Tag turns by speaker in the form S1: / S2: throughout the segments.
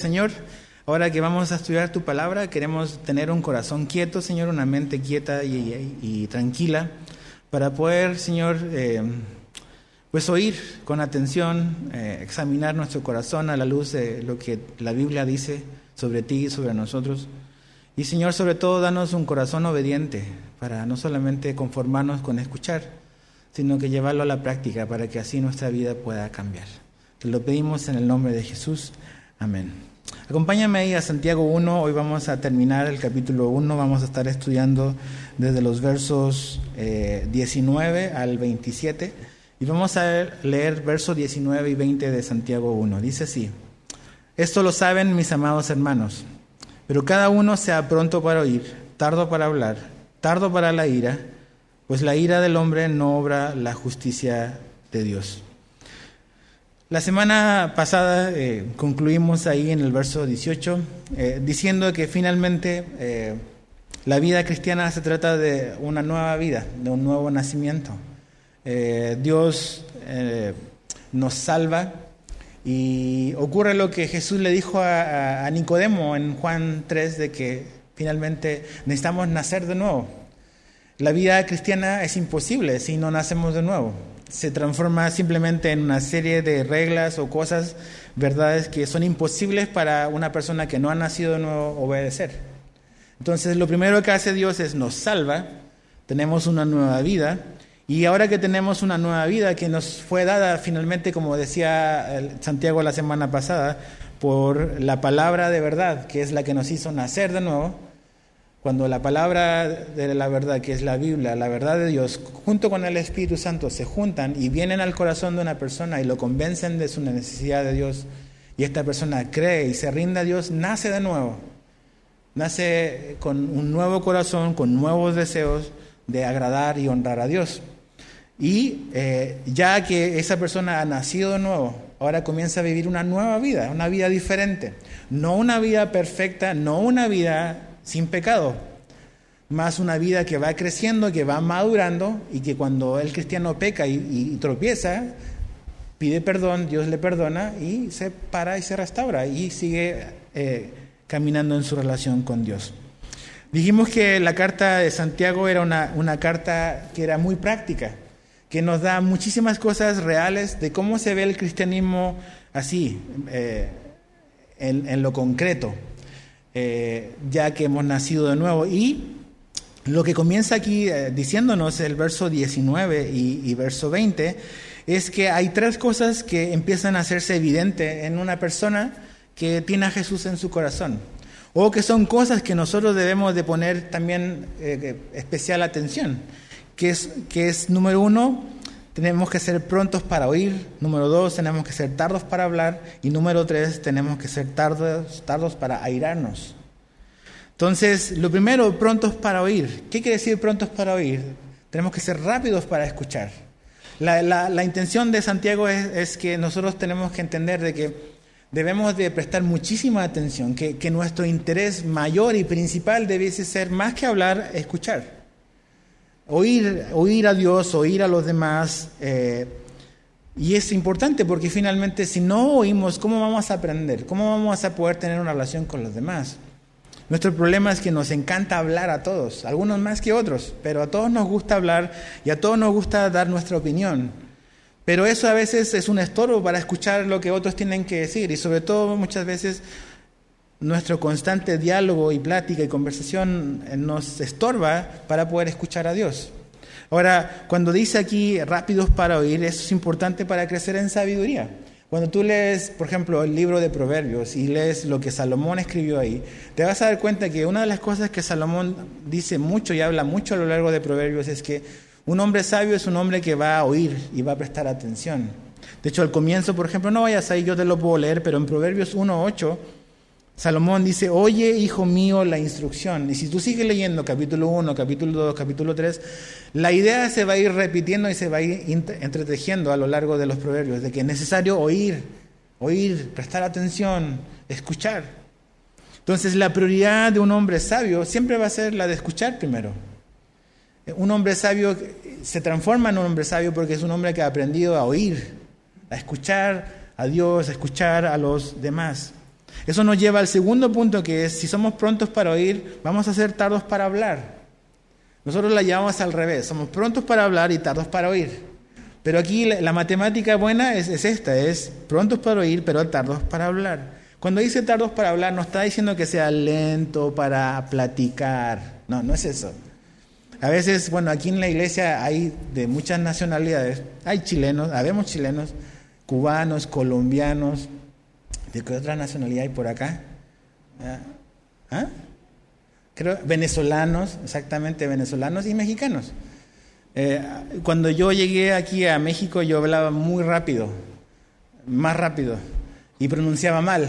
S1: Señor, ahora que vamos a estudiar tu palabra, queremos tener un corazón quieto, Señor, una mente quieta y, tranquila, para poder, Señor, eh, pues oír con atención, eh, examinar nuestro corazón a la luz de lo que la Biblia dice sobre ti y sobre nosotros. Y, Señor, sobre todo, danos un corazón obediente para no solamente conformarnos con escuchar, sino que llevarlo a la práctica para que así nuestra vida pueda cambiar. Te lo pedimos en el nombre de Jesús. Amén. Acompáñame ahí a Santiago 1, hoy vamos a terminar el capítulo 1, vamos a estar estudiando desde los versos 19 eh, al 27 y vamos a leer versos 19 y 20 de Santiago 1. Dice así, esto lo saben mis amados hermanos, pero cada uno sea pronto para oír, tardo para hablar, tardo para la ira, pues la ira del hombre no obra la justicia de Dios. La semana pasada eh, concluimos ahí en el verso 18 eh, diciendo que finalmente eh, la vida cristiana se trata de una nueva vida, de un nuevo nacimiento. Dios nos salva y ocurre lo que Jesús le dijo a, a Nicodemo en Juan 3 de que finalmente necesitamos nacer de nuevo. La vida cristiana es imposible si no nacemos de nuevo se transforma simplemente en una serie de reglas o cosas, verdades que son imposibles para una persona que no ha nacido de nuevo obedecer. Entonces lo primero que hace Dios es nos salva, tenemos una nueva vida, y ahora que tenemos una nueva vida que nos fue dada finalmente, como decía Santiago la semana pasada, por la palabra de verdad, que es la que nos hizo nacer de nuevo, cuando la palabra de la verdad, que es la Biblia, la verdad de Dios, junto con el Espíritu Santo se juntan y vienen al corazón de una persona y lo convencen de su necesidad de Dios, y esta persona cree y se rinde a Dios, nace de nuevo. Nace con un nuevo corazón, con nuevos deseos de agradar y honrar a Dios. Y eh, ya que esa persona ha nacido de nuevo, ahora comienza a vivir una nueva vida, una vida diferente. No una vida perfecta, no una vida sin pecado, más una vida que va creciendo, que va madurando y que cuando el cristiano peca y, tropieza, pide perdón, Dios le perdona y se para y se restaura y sigue eh, caminando en su relación con Dios. Dijimos que la carta de Santiago era una, carta que era muy práctica, que nos da muchísimas cosas reales de cómo se ve el cristianismo así, eh, en lo concreto. Eh, ya que hemos nacido de nuevo. Y lo que comienza aquí eh, diciéndonos el verso 19 y, verso 20 es que hay tres cosas que empiezan a hacerse evidente en una persona que tiene a Jesús en su corazón. O que son cosas que nosotros debemos de poner también eh, especial atención. Que es, que es, número uno, tenemos que ser prontos para oír. Número dos, tenemos que ser tardos para hablar. Y número tres, tenemos que ser tardos, tardos para airarnos. Entonces, lo primero, prontos para oír. ¿Qué quiere decir prontos para oír? Tenemos que ser rápidos para escuchar. La, intención de Santiago es, que nosotros tenemos que entender de que debemos de prestar muchísima atención, que, que nuestro interés mayor y principal debiese ser más que hablar, escuchar. Oír, oír a Dios, oír a los demás. Eh, y es importante porque finalmente si no oímos, ¿cómo vamos a aprender? ¿Cómo vamos a poder tener una relación con los demás? Nuestro problema es que nos encanta hablar a todos, algunos más que otros, pero a todos nos gusta hablar y a todos nos gusta dar nuestra opinión. Pero eso a veces es un estorbo para escuchar lo que otros tienen que decir y sobre todo muchas veces nuestro constante diálogo y plática y conversación eh, nos estorba para poder escuchar a Dios. Ahora, cuando dice aquí rápidos para oír, eso es importante para crecer en sabiduría. Cuando tú lees, por ejemplo, el libro de Proverbios y lees lo que Salomón escribió ahí, te vas a dar cuenta que una de las cosas que Salomón dice mucho y habla mucho a lo largo de Proverbios es que un hombre sabio es un hombre que va a oír y va a prestar atención. De hecho, al comienzo, por ejemplo, no vayas ahí, yo te lo puedo leer, pero en Proverbios 1.8 Salomón dice, oye, hijo mío, la instrucción. Y si tú sigues leyendo capítulo 1, capítulo 2, capítulo 3, la idea se va a ir repitiendo y se va a ir entretejiendo a lo largo de los proverbios, de que es necesario oír, oír, prestar atención, escuchar. Entonces la prioridad de un hombre sabio siempre va a ser la de escuchar primero. Un hombre sabio se transforma en un hombre sabio porque es un hombre que ha aprendido a oír, a escuchar a Dios, a escuchar a los demás. Eso nos lleva al segundo punto que es, si somos prontos para oír, vamos a ser tardos para hablar. Nosotros la llevamos al revés, somos prontos para hablar y tardos para oír. Pero aquí la, matemática buena es, es, esta, es prontos para oír, pero tardos para hablar. Cuando dice tardos para hablar, no está diciendo que sea lento para platicar. No, no es eso. A veces, bueno, aquí en la iglesia hay de muchas nacionalidades. Hay chilenos, habemos chilenos, cubanos, colombianos. ¿De qué otra nacionalidad hay por acá? ¿Ah? ¿Ah? Creo, venezolanos, exactamente, venezolanos y mexicanos. Eh, cuando yo llegué aquí a México, yo hablaba muy rápido, más rápido, y pronunciaba mal.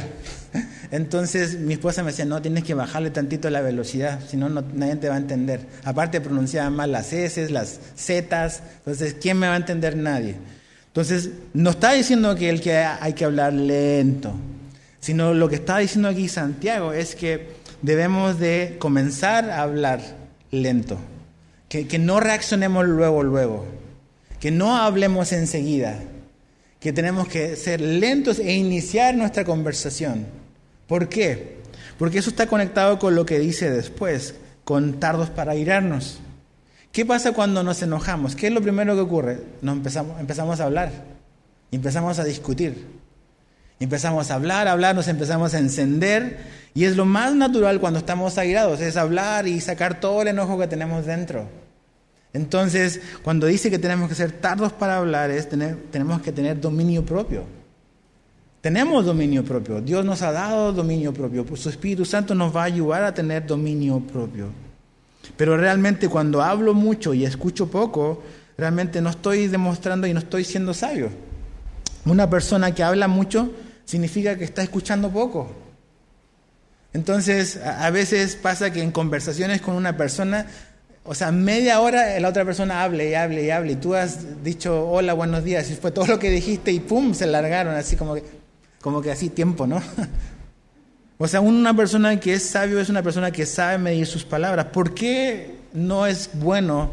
S1: Entonces mi esposa me decía, no, tienes que bajarle tantito la velocidad, si no, nadie te va a entender. Aparte pronunciaba mal las S, las Z, entonces, ¿quién me va a entender? Nadie. Entonces, no está diciendo que, el que hay que hablar lento, sino lo que está diciendo aquí Santiago es que debemos de comenzar a hablar lento, que, no reaccionemos luego, luego, que no hablemos enseguida, que tenemos que ser lentos e iniciar nuestra conversación. ¿Por qué? Porque eso está conectado con lo que dice después, con tardos para irarnos. ¿Qué pasa cuando nos enojamos? ¿Qué es lo primero que ocurre? Nos empezamos, empezamos a hablar, empezamos a discutir, empezamos a hablar, a hablar, nos empezamos a encender y es lo más natural cuando estamos airados, es hablar y sacar todo el enojo que tenemos dentro. Entonces, cuando dice que tenemos que ser tardos para hablar, es tener, tenemos que tener dominio propio. Tenemos dominio propio. Dios nos ha dado dominio propio. Su Espíritu Santo nos va a ayudar a tener dominio propio. Pero realmente cuando hablo mucho y escucho poco, realmente no estoy demostrando y no estoy siendo sabio. Una persona que habla mucho significa que está escuchando poco. Entonces, a veces pasa que en conversaciones con una persona, o sea, media hora la otra persona hable y hable y hable, y tú has dicho hola, buenos días, y fue todo lo que dijiste y pum, se largaron, así como que, como que así tiempo, ¿no? O sea, una persona que es sabio es una persona que sabe medir sus palabras. ¿Por qué no es bueno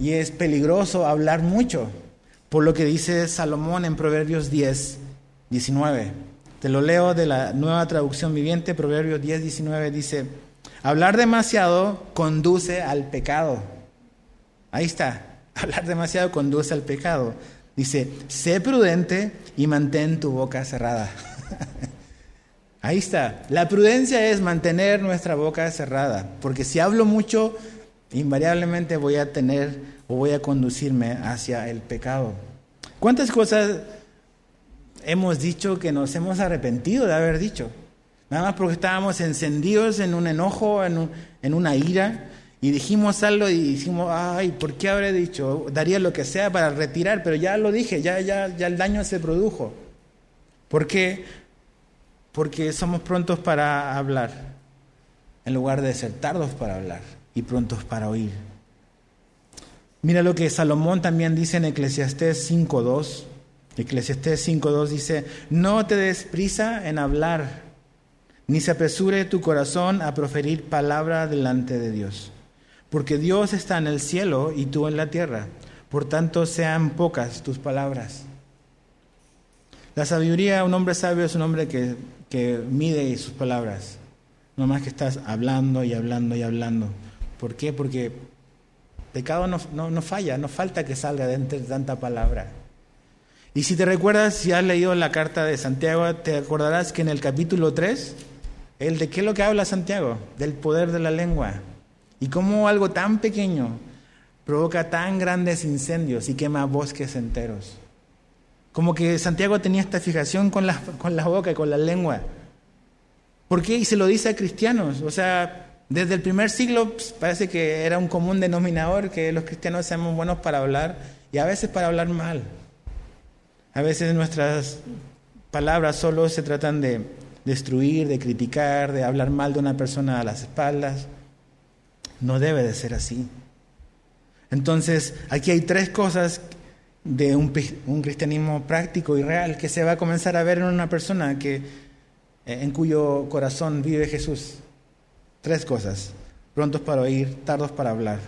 S1: y es peligroso hablar mucho? Por lo que dice Salomón en Proverbios 10, 19. Te lo leo de la nueva traducción viviente, Proverbios 10, 19, dice, hablar demasiado conduce al pecado. Ahí está, hablar demasiado conduce al pecado. Dice, sé prudente y mantén tu boca cerrada. Ahí está. La prudencia es mantener nuestra boca cerrada, porque si hablo mucho, invariablemente voy a tener o voy a conducirme hacia el pecado. ¿Cuántas cosas hemos dicho que nos hemos arrepentido de haber dicho? Nada más porque estábamos encendidos en un enojo, en, una ira, y dijimos algo y dijimos, ay, ¿por qué habré dicho? Daría lo que sea para retirar, pero ya lo dije, ya, ya, ya el daño se produjo. ¿Por qué? Porque somos prontos para hablar, en lugar de ser tardos para hablar y prontos para oír. Mira lo que Salomón también dice en Eclesiastés 5.2. Eclesiastés 5.2 dice, no te des prisa en hablar, ni se apresure tu corazón a proferir palabra delante de Dios porque Dios está en el cielo y tú en la tierra. Por tanto, sean pocas tus palabras. La sabiduría, un hombre sabio es un hombre que, que mide sus palabras. No más que estás hablando y hablando y hablando. ¿Por qué? Porque pecado no, no, falla, no falta que salga de entre tanta palabra. Y si te recuerdas, si has leído la carta de Santiago, te acordarás que en el capítulo 3, el de qué es lo que habla Santiago, del poder de la lengua. Y cómo algo tan pequeño provoca tan grandes incendios y quema bosques enteros. Como que Santiago tenía esta fijación con la, con la boca y con la lengua. ¿Por qué? Y se lo dice a cristianos. O sea, desde el primer siglo pues, parece que era un común denominador que los cristianos seamos buenos para hablar y a veces para hablar mal. A veces nuestras palabras solo se tratan de destruir, de criticar, de hablar mal de una persona a las espaldas. No debe de ser así. Entonces, aquí hay tres cosas de un, cristianismo práctico y real que se va a comenzar a ver en una persona que, eh, en cuyo corazón vive Jesús. Tres cosas. Prontos para oír, tardos para hablar,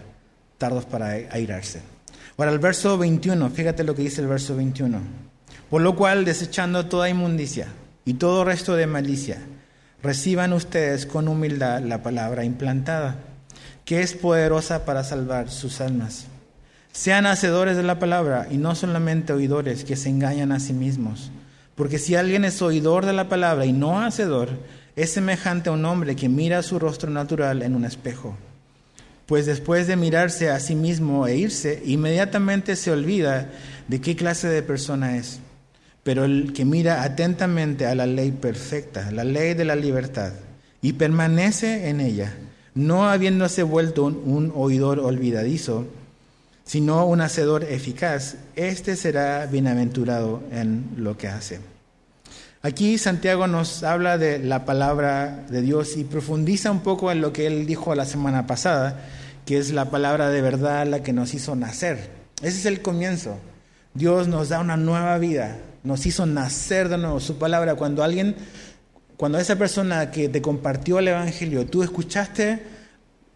S1: tardos para airarse. Ahora, el verso 21, fíjate lo que dice el verso 21. Por lo cual, desechando toda inmundicia y todo resto de malicia, reciban ustedes con humildad la palabra implantada, que es poderosa para salvar sus almas. Sean hacedores de la palabra y no solamente oidores que se engañan a sí mismos. Porque si alguien es oidor de la palabra y no hacedor, es semejante a un hombre que mira su rostro natural en un espejo. Pues después de mirarse a sí mismo e irse, inmediatamente se olvida de qué clase de persona es. Pero el que mira atentamente a la ley perfecta, la ley de la libertad, y permanece en ella, no habiéndose vuelto un, oidor olvidadizo, sino un hacedor eficaz, éste será bienaventurado en lo que hace. Aquí Santiago nos habla de la palabra de Dios y profundiza un poco en lo que él dijo la semana pasada, que es la palabra de verdad la que nos hizo nacer. Ese es el comienzo. Dios nos da una nueva vida, nos hizo nacer de nuevo. Su palabra, cuando alguien, cuando esa persona que te compartió el Evangelio, tú escuchaste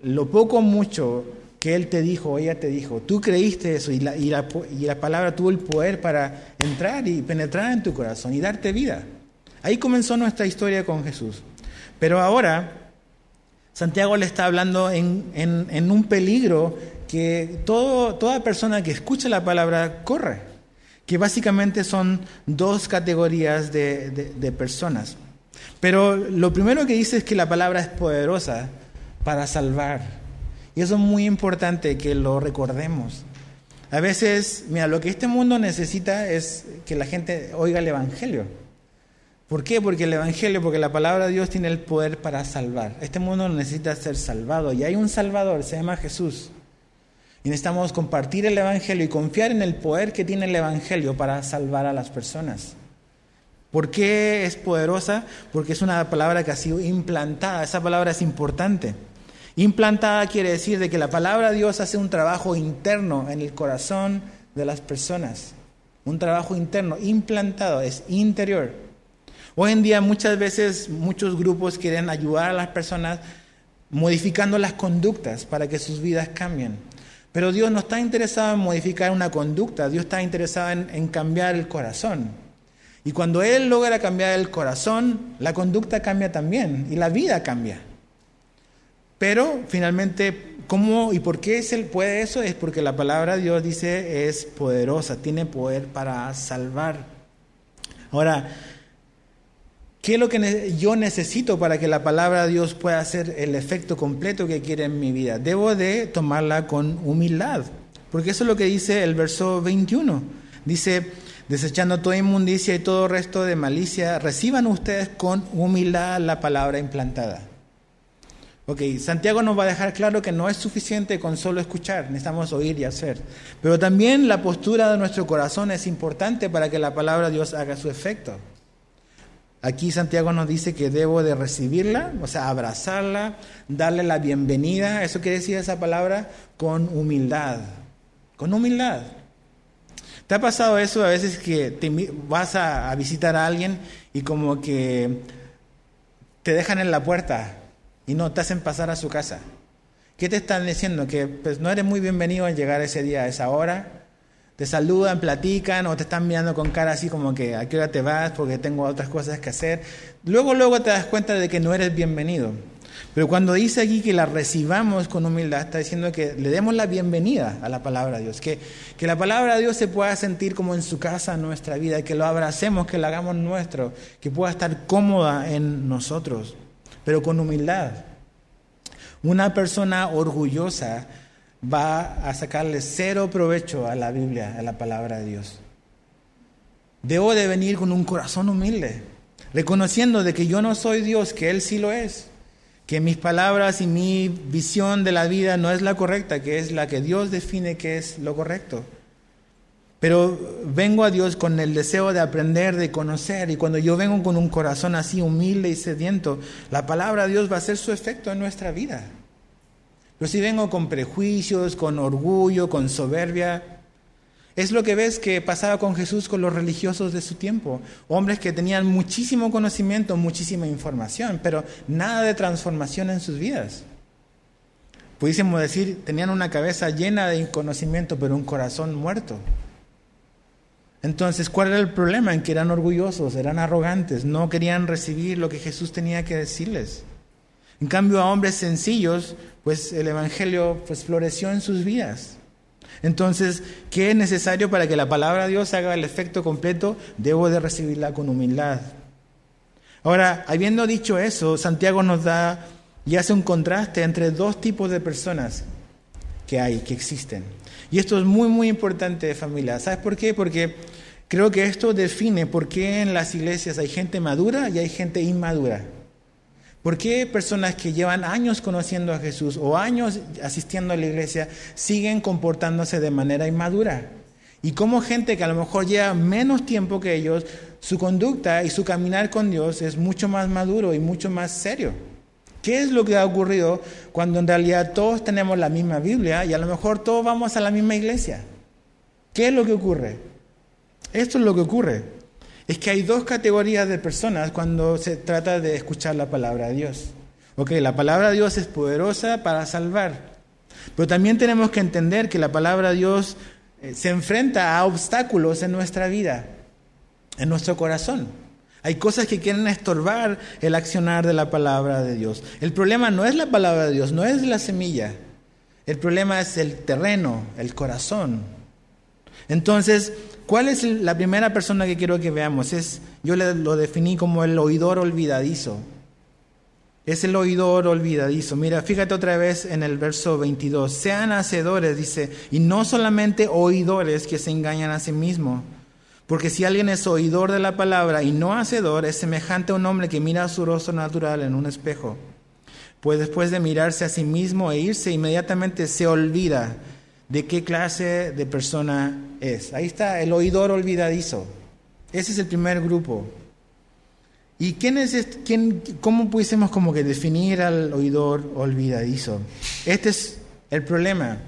S1: lo poco o mucho que Él te dijo o ella te dijo, tú creíste eso y la, y la palabra tuvo el poder para entrar y penetrar en tu corazón y darte vida. Ahí comenzó nuestra historia con Jesús. Pero ahora Santiago le está hablando en, un peligro que todo, toda persona que escucha la palabra corre, que básicamente son dos categorías de, de personas. Pero lo primero que dice es que la palabra es poderosa para salvar. Y eso es muy importante que lo recordemos. A veces, mira, lo que este mundo necesita es que la gente oiga el Evangelio. ¿Por qué? Porque el Evangelio, porque la palabra de Dios tiene el poder para salvar. Este mundo necesita ser salvado y hay un Salvador, se llama Jesús. Y necesitamos compartir el Evangelio y confiar en el poder que tiene el Evangelio para salvar a las personas. ¿Por qué es poderosa? Porque es una palabra que ha sido implantada. Esa palabra es importante. Implantada quiere decir de que la palabra de Dios hace un trabajo interno en el corazón de las personas. Un trabajo interno, implantado, es interior. Hoy en día muchas veces muchos grupos quieren ayudar a las personas modificando las conductas para que sus vidas cambien. Pero Dios no está interesado en modificar una conducta, Dios está interesado en, en cambiar el corazón. Y cuando Él logra cambiar el corazón, la conducta cambia también y la vida cambia. Pero finalmente, ¿cómo y por qué se puede eso? Es porque la palabra de Dios dice es poderosa, tiene poder para salvar. Ahora, ¿Qué es lo que yo necesito para que la palabra de Dios pueda hacer el efecto completo que quiere en mi vida? Debo de tomarla con humildad, porque eso es lo que dice el verso 21. Dice, desechando toda inmundicia y todo resto de malicia, reciban ustedes con humildad la palabra implantada. Ok, Santiago nos va a dejar claro que no es suficiente con solo escuchar, necesitamos oír y hacer. Pero también la postura de nuestro corazón es importante para que la palabra de Dios haga su efecto. Aquí Santiago nos dice que debo de recibirla, o sea, abrazarla, darle la bienvenida, eso quiere decir esa palabra, con humildad, con humildad. ¿Te ha pasado eso a veces que te vas a, visitar a alguien y como que te dejan en la puerta y no te hacen pasar a su casa? ¿Qué te están diciendo? Que pues no eres muy bienvenido al llegar ese día, a esa hora, te saludan, platican o te están mirando con cara así como que a qué hora te vas porque tengo otras cosas que hacer. Luego, luego te das cuenta de que no eres bienvenido. Pero cuando dice aquí que la recibamos con humildad, está diciendo que le demos la bienvenida a la palabra de Dios, que, que la palabra de Dios se pueda sentir como en su casa en nuestra vida, que lo abracemos, que lo hagamos nuestro, que pueda estar cómoda en nosotros, pero con humildad. Una persona orgullosa va a sacarle cero provecho a la Biblia, a la palabra de Dios. Debo de venir con un corazón humilde, reconociendo de que yo no soy Dios, que Él sí lo es, que mis palabras y mi visión de la vida no es la correcta, que es la que Dios define que es lo correcto. Pero vengo a Dios con el deseo de aprender, de conocer, y cuando yo vengo con un corazón así humilde y sediento, la palabra de Dios va a hacer su efecto en nuestra vida. Pero si vengo con prejuicios, con orgullo, con soberbia, es lo que ves que pasaba con Jesús con los religiosos de su tiempo. Hombres que tenían muchísimo conocimiento, muchísima información, pero nada de transformación en sus vidas. Pudiésemos decir, tenían una cabeza llena de conocimiento, pero un corazón muerto. Entonces, ¿cuál era el problema? En que eran orgullosos, eran arrogantes, no querían recibir lo que Jesús tenía que decirles. En cambio, a hombres sencillos, pues el Evangelio pues, floreció en sus vidas. Entonces, ¿qué es necesario para que la palabra de Dios haga el efecto completo? Debo de recibirla con humildad. Ahora, habiendo dicho eso, Santiago nos da y hace un contraste entre dos tipos de personas que hay, que existen. Y esto es muy, muy importante, familia. ¿Sabes por qué? Porque creo que esto define por qué en las iglesias hay gente madura y hay gente inmadura. ¿Por qué personas que llevan años conociendo a Jesús o años asistiendo a la iglesia siguen comportándose de manera inmadura? Y cómo gente que a lo mejor lleva menos tiempo que ellos, su conducta y su caminar con Dios es mucho más maduro y mucho más serio. ¿Qué es lo que ha ocurrido cuando en realidad todos tenemos la misma Biblia y a lo mejor todos vamos a la misma iglesia? ¿Qué es lo que ocurre? Esto es lo que ocurre. Es que hay dos categorías de personas cuando se trata de escuchar la palabra de Dios. Ok, la palabra de Dios es poderosa para salvar. Pero también tenemos que entender que la palabra de Dios eh, se enfrenta a obstáculos en nuestra vida, en nuestro corazón. Hay cosas que quieren estorbar el accionar de la palabra de Dios. El problema no es la palabra de Dios, no es la semilla. El problema es el terreno, el corazón. Entonces, ¿cuál es la primera persona que quiero que veamos? Es, yo lo definí como el oidor olvidadizo. Es el oidor olvidadizo. Mira, fíjate otra vez en el verso 22. Sean hacedores, dice, y no solamente oidores que se engañan a sí mismos. Porque si alguien es oidor de la palabra y no hacedor, es semejante a un hombre que mira su rostro natural en un espejo. Pues después de mirarse a sí mismo e irse, inmediatamente se olvida de qué clase de persona es. Ahí está el oidor olvidadizo. Ese es el primer grupo. ¿Y quién es quién, cómo pudiésemos como que definir al oidor olvidadizo? Este es el problema.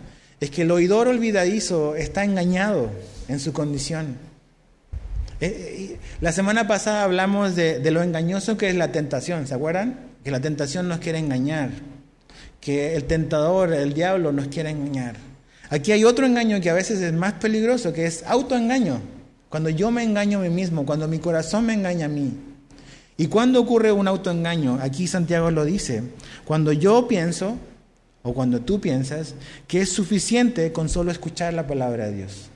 S1: Es que el oidor olvidadizo está engañado en su condición. Eh, la semana pasada hablamos de, lo engañoso que es la tentación, ¿se acuerdan? Que la tentación nos quiere engañar, que el tentador, el diablo nos quiere engañar. Aquí hay otro engaño que a veces es más peligroso, que es autoengaño. Cuando yo me engaño a mí mismo, cuando mi corazón me engaña a mí. ¿Y cuándo ocurre un autoengaño? Aquí Santiago lo dice. Cuando yo pienso, o cuando tú piensas, que es suficiente con solo escuchar la palabra de Dios.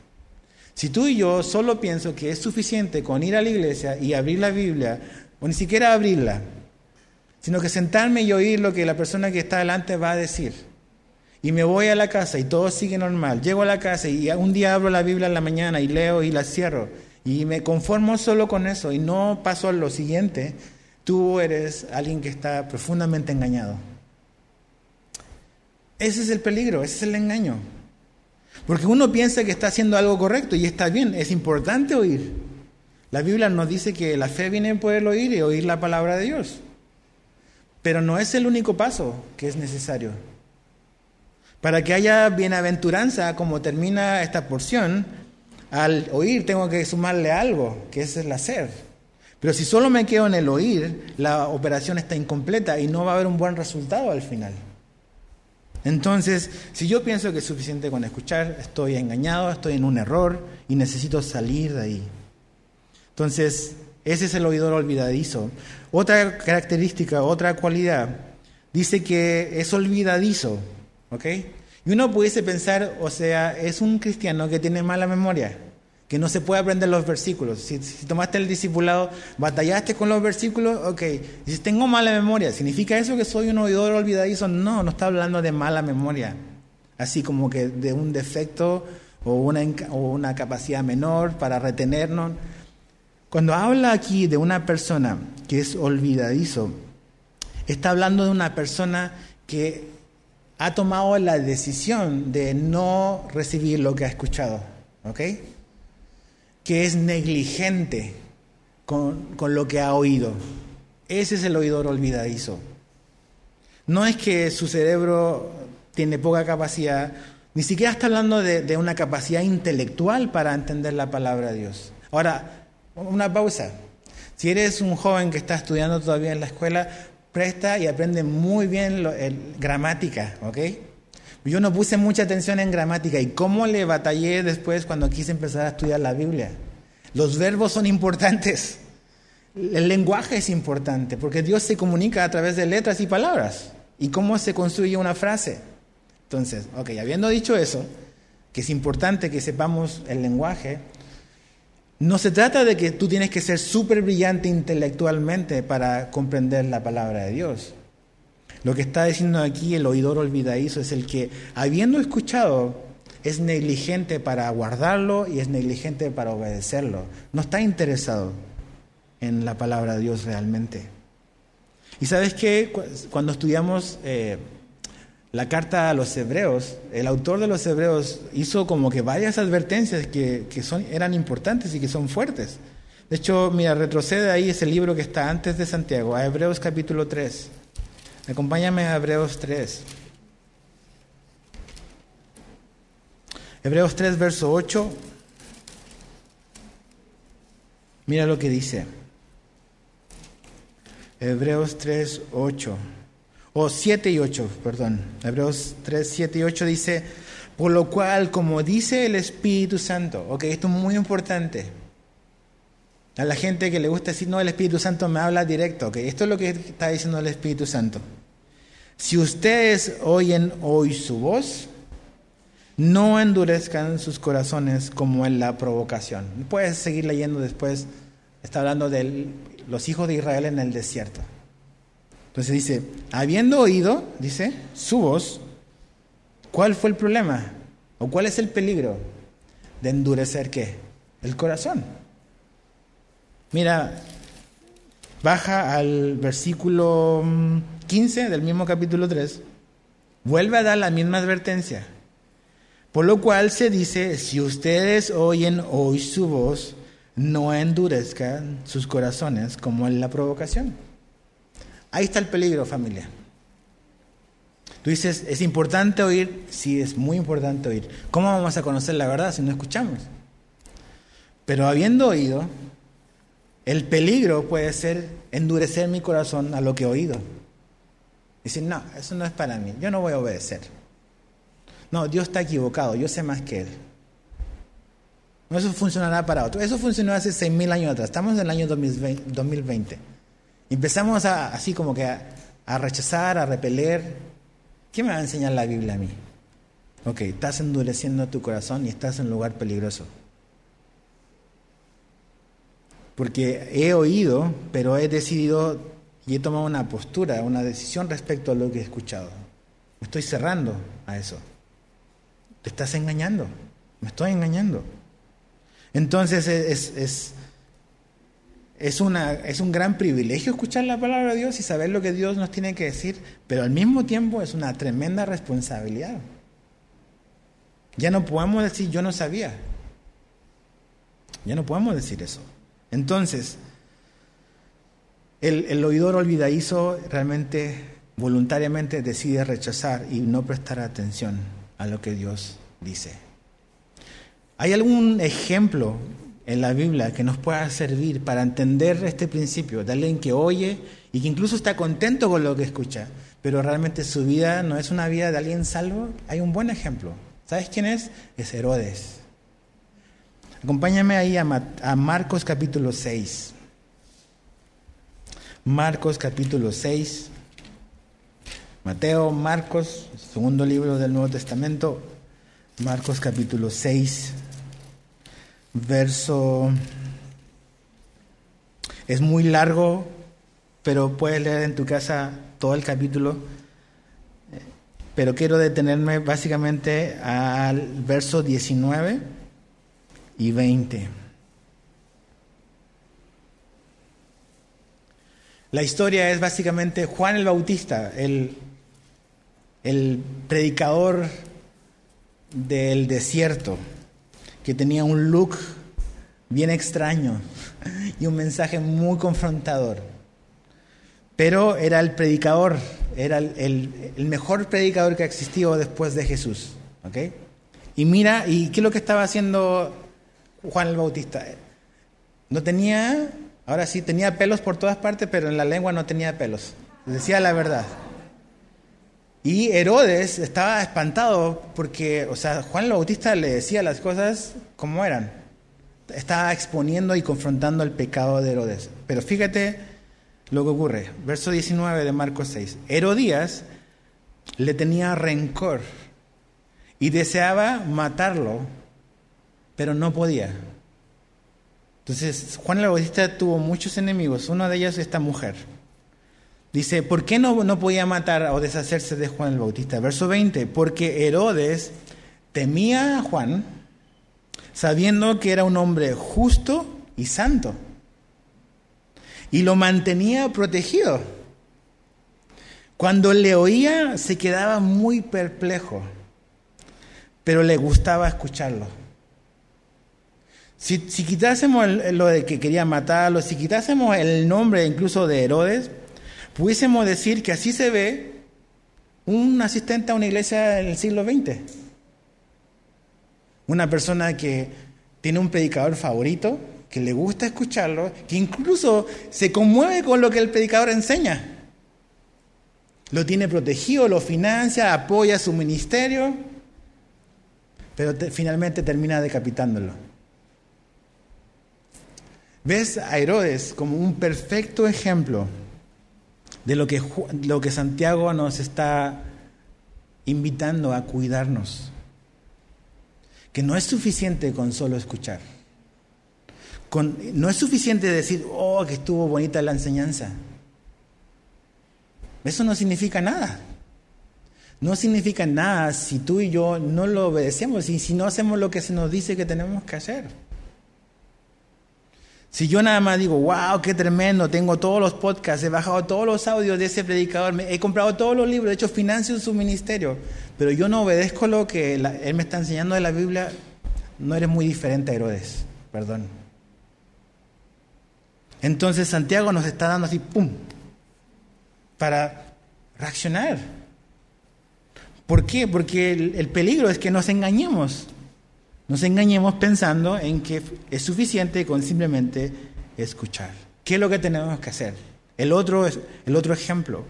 S1: Si tú y yo solo pienso que es suficiente con ir a la iglesia y abrir la Biblia, o ni siquiera abrirla, sino que sentarme y oír lo que la persona que está delante va a decir. Y me voy a la casa y todo sigue normal. Llego a la casa y un día abro la Biblia en la mañana y leo y la cierro. Y me conformo solo con eso y no paso a lo siguiente. Tú eres alguien que está profundamente engañado. Ese es el peligro, ese es el engaño. Porque uno piensa que está haciendo algo correcto y está bien, es importante oír. La Biblia nos dice que la fe viene por el oír y oír la palabra de Dios. Pero no es el único paso que es necesario. Para que haya bienaventuranza, como termina esta porción, al oír tengo que sumarle algo, que es el hacer. Pero si solo me quedo en el oír, la operación está incompleta y no va a haber un buen resultado al final. Entonces, si yo pienso que es suficiente con escuchar, estoy engañado, estoy en un error y necesito salir de ahí. Entonces, ese es el oidor olvidadizo. Otra característica, otra cualidad, dice que es olvidadizo, ¿ok? Y uno pudiese pensar, o sea, es un cristiano que tiene mala memoria que no se puede aprender los versículos. Si, tomaste el discipulado, batallaste con los versículos, ok. si tengo mala memoria, ¿significa eso que soy un oidor olvidadizo? No, no está hablando de mala memoria, así como que de un defecto o una, o una capacidad menor para retenernos. Cuando habla aquí de una persona que es olvidadizo, está hablando de una persona que ha tomado la decisión de no recibir lo que ha escuchado. ¿Ok? Que es negligente con, lo que ha oído. Ese es el oidor olvidadizo. No es que su cerebro tiene poca capacidad, ni siquiera está hablando de, de, una capacidad intelectual para entender la palabra de Dios. Ahora, una pausa. Si eres un joven que está estudiando todavía en la escuela, presta y aprende muy bien gramática, ¿ok? Yo no puse mucha atención en gramática y cómo le batallé después cuando quise empezar a estudiar la Biblia. Los verbos son importantes. El lenguaje es importante porque Dios se comunica a través de letras y palabras. ¿Y cómo se construye una frase? Entonces, ok, habiendo dicho eso, que es importante que sepamos el lenguaje, no se trata de que tú tienes que ser súper brillante intelectualmente para comprender la palabra de Dios. Lo que está diciendo aquí el oidor olvidadizo es el que, habiendo escuchado, es negligente para guardarlo y es negligente para obedecerlo. No está interesado en la palabra de Dios realmente. Y sabes que cuando estudiamos eh, la carta a los hebreos, el autor de los hebreos hizo como que varias advertencias que, son, eran importantes y que son fuertes. De hecho, mira, retrocede ahí ese libro que está antes de Santiago, a Hebreos capítulo 3. Acompáñame a Hebreos 3. Hebreos 3, verso 8. Mira lo que dice. Hebreos 3, 8. O 7 y 8, perdón. Hebreos 3, 7 y 8 dice, por lo cual, como dice el Espíritu Santo, ok, esto es muy importante. A la gente que le gusta decir, no, el Espíritu Santo me habla directo, ok, esto es lo que está diciendo el Espíritu Santo. Si ustedes oyen hoy su voz, no endurezcan sus corazones como en la provocación. Puedes seguir leyendo después, está hablando de los hijos de Israel en el desierto. Entonces dice, habiendo oído, dice, su voz, ¿cuál fue el problema? ¿O cuál es el peligro de endurecer qué? El corazón. Mira, baja al versículo 15 mm, del mismo capítulo 3, vuelve a dar la misma advertencia. Por lo cual se dice, si ustedes oyen hoy su voz, no endurezcan sus corazones como en la provocación. Ahí está el peligro, familia. Tú dices, ¿es importante oír? Sí, es muy importante oír. ¿Cómo vamos a conocer la verdad si no escuchamos? Pero habiendo oído, el peligro puede ser endurecer mi corazón a lo que he oído. Decir, no, eso no es para mí, yo no voy a obedecer. No, Dios está equivocado, yo sé más que Él. No, eso funcionará para otro. Eso funcionó hace 6.000 años atrás, estamos en el año 2020. Empezamos a, así como que a, rechazar, a repeler. ¿Qué me va a enseñar la Biblia a mí? Ok, estás endureciendo tu corazón y estás en un lugar peligroso. Porque he oído, pero he decidido y he tomado una postura, una decisión respecto a lo que he escuchado. Me estoy cerrando a eso. Te estás engañando. Me estoy engañando. Entonces es es, una, es un gran privilegio escuchar la palabra de Dios y saber lo que Dios nos tiene que decir, pero al mismo tiempo es una tremenda responsabilidad. Ya no podemos decir yo no sabía. Ya no podemos decir eso. Entonces, el, oidor olvidadizo realmente voluntariamente decide rechazar y no prestar atención a lo que Dios dice. ¿Hay algún ejemplo en la Biblia que nos pueda servir para entender este principio de alguien que oye y que incluso está contento con lo que escucha, pero realmente su vida no es una vida de alguien salvo, hay un buen ejemplo. ¿Sabes quién es? Es Herodes. Acompáñame ahí a, Marcos capítulo 6. Marcos capítulo 6. Mateo, Marcos, segundo libro del Nuevo Testamento. Marcos capítulo 6 verso... Es muy largo, pero puedes leer en tu casa todo el capítulo. Pero quiero detenerme básicamente al verso 19 y 20. La historia es básicamente Juan el Bautista, el, el predicador del desierto que tenía un look bien extraño y un mensaje muy confrontador. Pero era el predicador, era el, mejor predicador que ha existido después de Jesús. Y mira, ¿y qué es lo que estaba haciendo Juan el Bautista? No tenía, ahora sí, tenía pelos por todas partes, pero en la lengua no tenía pelos. Decía la verdad. Y Herodes estaba espantado porque, o sea, Juan el Bautista le decía las cosas como eran. estaba exponiendo y confrontando el pecado de Herodes. Pero fíjate lo que ocurre. Verso 19 de Marcos 6. Herodías le tenía rencor y deseaba matarlo, pero no podía. Entonces, Juan el Bautista tuvo muchos enemigos, uno de ellos esta mujer. Dice, ¿por qué no, no podía matar o deshacerse de Juan el Bautista? Verso 20, porque Herodes temía a Juan, sabiendo que era un hombre justo y santo, y lo mantenía protegido. Cuando le oía se quedaba muy perplejo, pero le gustaba escucharlo. Si, quitásemos lo de que quería matarlo, si quitásemos el nombre incluso de Herodes, pudiésemos decir que así se ve un asistente a una iglesia en el siglo XX. Una persona que tiene un predicador favorito, que le gusta escucharlo, que incluso se conmueve con lo que el predicador enseña. Lo tiene protegido, lo financia, apoya su ministerio, pero finalmente termina decapitándolo. Ves a Herodes como un perfecto ejemplo de lo que, lo que Santiago nos está invitando a cuidarnos. Que no es suficiente con solo escuchar. Con, no es suficiente decir, oh, que estuvo bonita la enseñanza. Eso no significa nada. No significa nada si tú y yo no lo obedecemos y si no hacemos lo que se nos dice que tenemos que hacer. Si yo nada más digo, wow, qué tremendo, tengo todos los podcasts, he bajado todos los audios de ese predicador, he comprado todos los libros, he hecho financio su ministerio, pero yo no obedezco lo que él me está enseñando de la Biblia, no eres muy diferente a Herodes, perdón. Entonces Santiago nos está dando así, ¡pum!, para reaccionar. ¿Por qué? Porque el peligro es que nos engañemos. Nos engañemos pensando en que es suficiente con simplemente escuchar. ¿Qué es lo que tenemos que hacer? El otro, el otro ejemplo,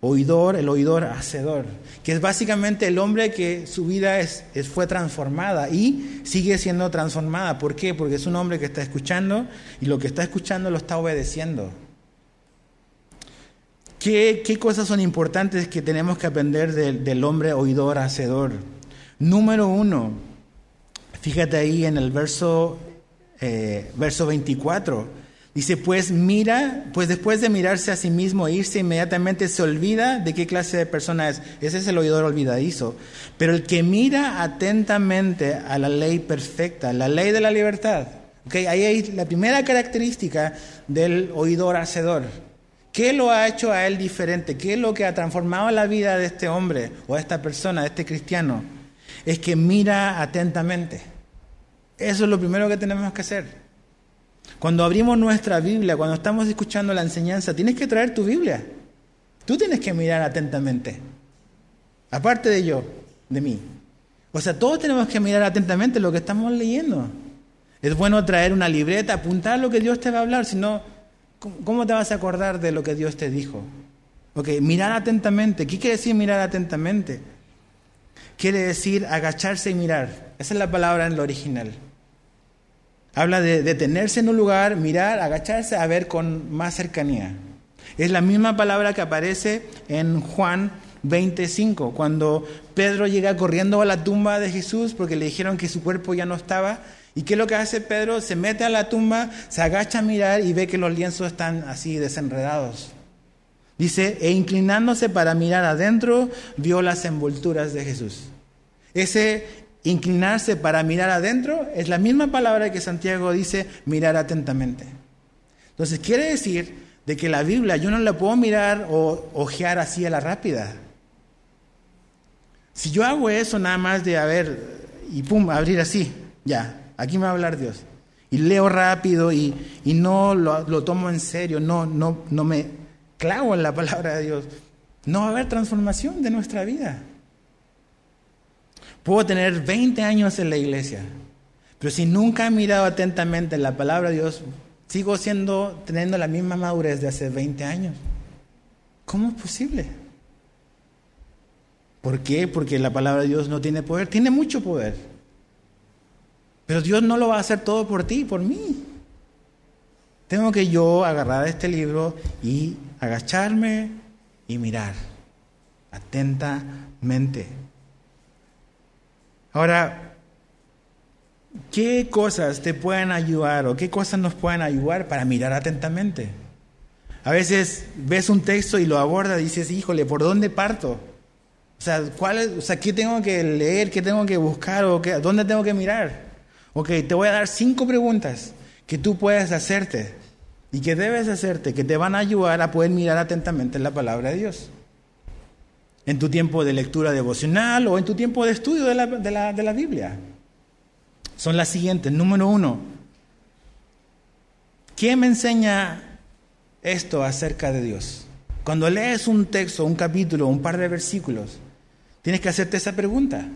S1: oidor, el oidor hacedor, que es básicamente el hombre que su vida es, fue transformada y sigue siendo transformada. ¿Por qué? Porque es un hombre que está escuchando y lo que está escuchando lo está obedeciendo. ¿Qué, qué cosas son importantes que tenemos que aprender del hombre oidor hacedor? Número uno, Fíjate ahí en el verso, eh, verso 24. Dice, pues mira, pues después de mirarse a sí mismo e irse inmediatamente se olvida de qué clase de persona es. Ese es el oidor olvidadizo. Pero el que mira atentamente a la ley perfecta, la ley de la libertad. Okay, ahí hay la primera característica del oidor hacedor. ¿Qué lo ha hecho a él diferente? ¿Qué es lo que ha transformado la vida de este hombre o de esta persona, de este cristiano? Es que mira atentamente. Eso es lo primero que tenemos que hacer. Cuando abrimos nuestra Biblia, cuando estamos escuchando la enseñanza, tienes que traer tu Biblia. Tú tienes que mirar atentamente. Aparte de yo, de mí. O sea, todos tenemos que mirar atentamente lo que estamos leyendo. Es bueno traer una libreta, apuntar lo que Dios te va a hablar, si no, ¿cómo te vas a acordar de lo que Dios te dijo? Ok, mirar atentamente. ¿Qué quiere decir mirar atentamente? Quiere decir agacharse y mirar. Esa es la palabra en el original. Habla de detenerse en un lugar, mirar, agacharse, a ver con más cercanía. Es la misma palabra que aparece en Juan 25, cuando Pedro llega corriendo a la tumba de Jesús porque le dijeron que su cuerpo ya no estaba. ¿Y qué es lo que hace Pedro? Se mete a la tumba, se agacha a mirar y ve que los lienzos están así desenredados. Dice, e inclinándose para mirar adentro, vio las envolturas de Jesús. Ese Inclinarse para mirar adentro es la misma palabra que Santiago dice mirar atentamente. Entonces quiere decir de que la Biblia yo no la puedo mirar o ojear así a la rápida. Si yo hago eso nada más de a ver y pum, abrir así, ya, aquí me va a hablar Dios. Y leo rápido y, no lo, lo, tomo en serio, no, no, no me clavo en la palabra de Dios. No va a haber transformación de nuestra vida. Puedo tener 20 años en la iglesia, pero si nunca he mirado atentamente la palabra de Dios, sigo siendo, teniendo la misma madurez de hace 20 años. ¿Cómo es posible? ¿Por qué? Porque la palabra de Dios no tiene poder, tiene mucho poder. Pero Dios no lo va a hacer todo por ti, por mí. Tengo que yo agarrar este libro y agacharme y mirar atentamente. Ahora, ¿qué cosas te pueden ayudar o qué cosas nos pueden ayudar para mirar atentamente? A veces ves un texto y lo abordas y dices, híjole, ¿por dónde parto? O sea, ¿cuál o sea, ¿qué tengo que leer? ¿Qué tengo que buscar? ¿O qué, ¿Dónde tengo que mirar? Ok, te voy a dar cinco preguntas que tú puedes hacerte y que debes hacerte, que te van a ayudar a poder mirar atentamente la palabra de Dios. En tu tiempo de lectura devocional o en tu tiempo de estudio de la, de la, de la Biblia. Son las siguientes. Número uno, ¿qué me enseña esto acerca de Dios. Cuando lees un texto, un capítulo, un par de versículos, tienes que hacerte esa pregunta.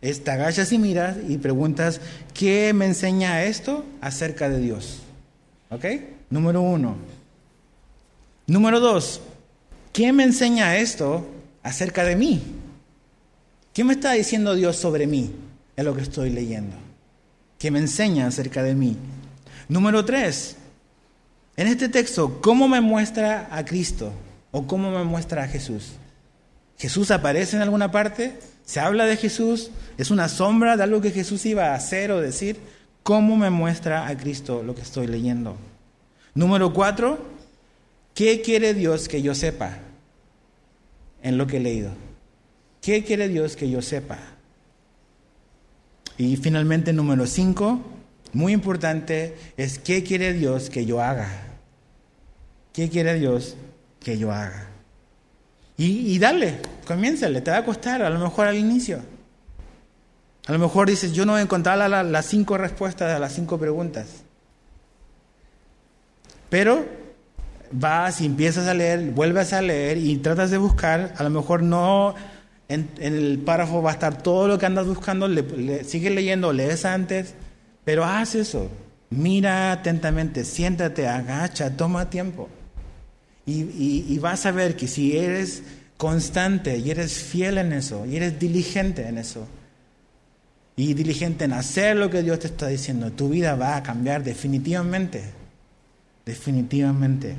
S1: Te agachas y miras y preguntas, ¿qué me enseña esto acerca de Dios? ¿Ok? Número uno. Número dos, ¿qué me enseña esto acerca de mí? ¿Qué me está diciendo Dios sobre mí? Es lo que estoy leyendo. ¿Qué me enseña acerca de mí? Número tres, en este texto, ¿cómo me muestra a Cristo o cómo me muestra a Jesús? ¿Jesús aparece en alguna parte? ¿Se habla de Jesús? ¿Es una sombra de algo que Jesús iba a hacer o decir? ¿Cómo me muestra a Cristo lo que estoy leyendo? Número cuatro, ¿qué quiere Dios que yo sepa en lo que he leído? ¿Qué quiere Dios que yo sepa? Y finalmente, número cinco, muy importante es qué quiere Dios que yo haga. ¿Qué quiere Dios que yo haga? Y, dale, comiénzale, te va a costar a lo mejor al inicio. A lo mejor dices, yo no voy a encontrar las cinco respuestas a las cinco preguntas. Pero vas y empiezas a leer, vuelves a leer y tratas de buscar, a lo mejor no en, el párrafo va a estar todo lo que andas buscando, le, sigues leyendo, lees antes, pero haz eso, mira atentamente, siéntate, agacha, toma tiempo. Y, vas a ver que si eres constante y eres fiel en eso, y eres diligente en eso, y diligente en hacer lo que Dios te está diciendo, tu vida va a cambiar definitivamente. Definitivamente.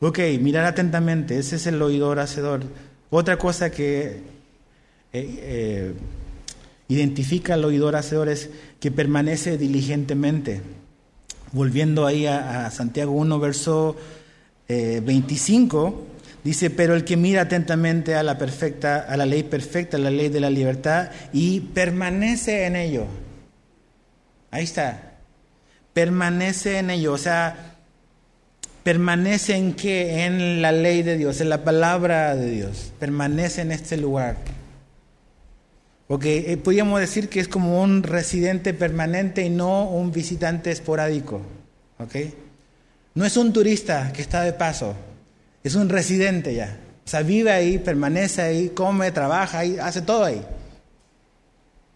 S1: Ok, mirar atentamente, ese es el oidor hacedor. Otra cosa que eh, eh, identifica al oidor hacedor es que permanece diligentemente. Volviendo ahí a, Santiago 1, verso 25, eh, dice, pero el que mira atentamente a la, perfecta, a la ley perfecta, a la ley de la libertad, y permanece en ello. Ahí está. Permanece en ello. O sea, permanece en qué? En la ley de Dios, en la palabra de Dios. Permanece en este lugar. Porque eh, podríamos decir que es como un residente permanente y no un visitante esporádico. No es un turista que está de paso, es un residente ya. O sea, vive ahí, permanece ahí, come, trabaja ahí, hace todo ahí.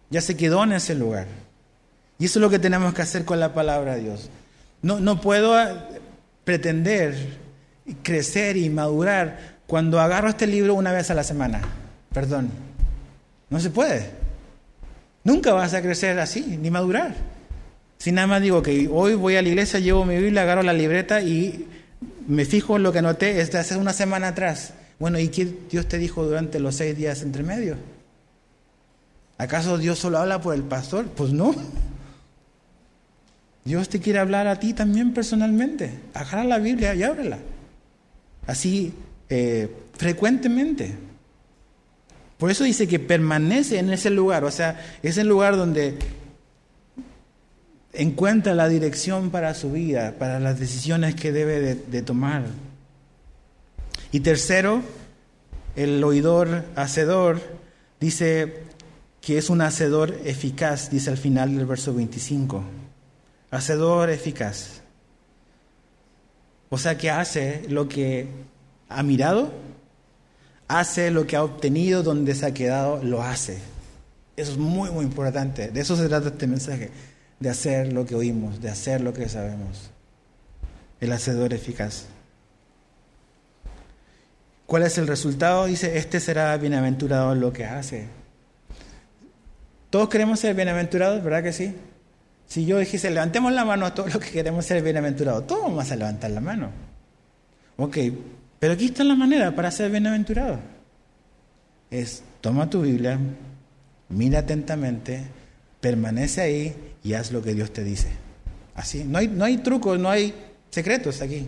S1: Ya se quedó en ese lugar. Y eso es lo que tenemos que hacer con la palabra de Dios. No, no puedo pretender crecer y madurar cuando agarro este libro una vez a la semana. Perdón. No se puede. Nunca vas a crecer así, ni madurar. Si nada más digo que hoy voy a la iglesia, llevo mi Biblia, agarro la libreta y me fijo en lo que anoté desde hace una semana atrás. Bueno, ¿y qué Dios te dijo durante los seis días entre medio? ¿Acaso Dios solo habla por el pastor? Pues no. Dios te quiere hablar a ti también personalmente. Agarra la Biblia y ábrela. Así eh, frecuentemente. Por eso dice que permanece en ese lugar, o sea, es el lugar donde encuentra la dirección para su vida, para las decisiones que debe de, tomar. Y tercero, el oidor hacedor dice que es un hacedor eficaz, dice al final del verso 25. Hacedor eficaz. O sea, que hace lo que ha mirado, hace lo que ha obtenido, donde se ha quedado, lo hace. Eso es muy, muy importante. De eso se trata este mensaje, de hacer lo que oímos, de hacer lo que sabemos. El hacedor eficaz. ¿Cuál es el resultado? Dice, este será bienaventurado en lo que hace. Todos queremos ser bienaventurados, ¿verdad que sí? Si yo dijese, levantemos la mano a todos los que queremos ser bienaventurados, todos vamos a levantar la mano. Ok, pero aquí está la manera para ser bienaventurado. Es, toma tu Biblia, mira atentamente, permanece ahí y haz lo que Dios te dice. Así, no hay, no hay trucos, no hay secretos aquí.